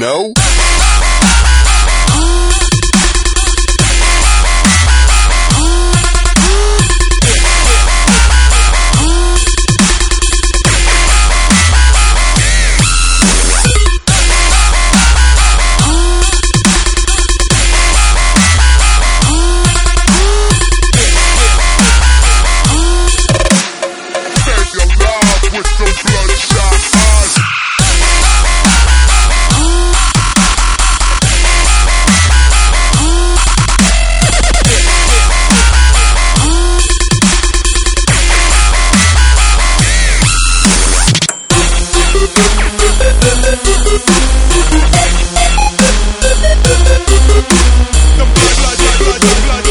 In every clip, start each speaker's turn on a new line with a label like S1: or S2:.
S1: no? blood, blood.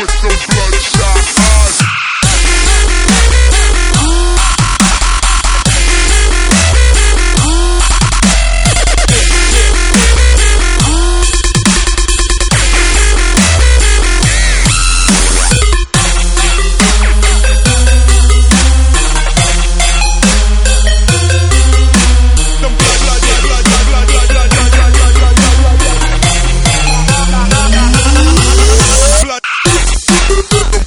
S1: With the blood. Thank you.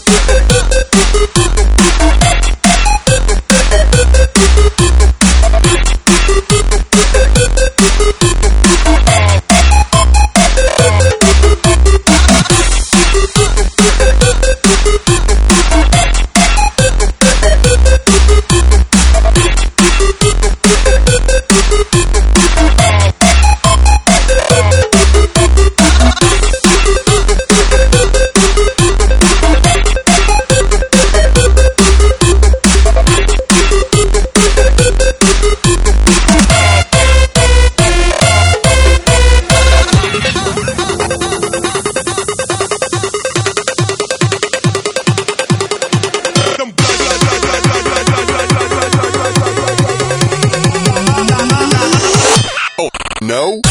S1: no?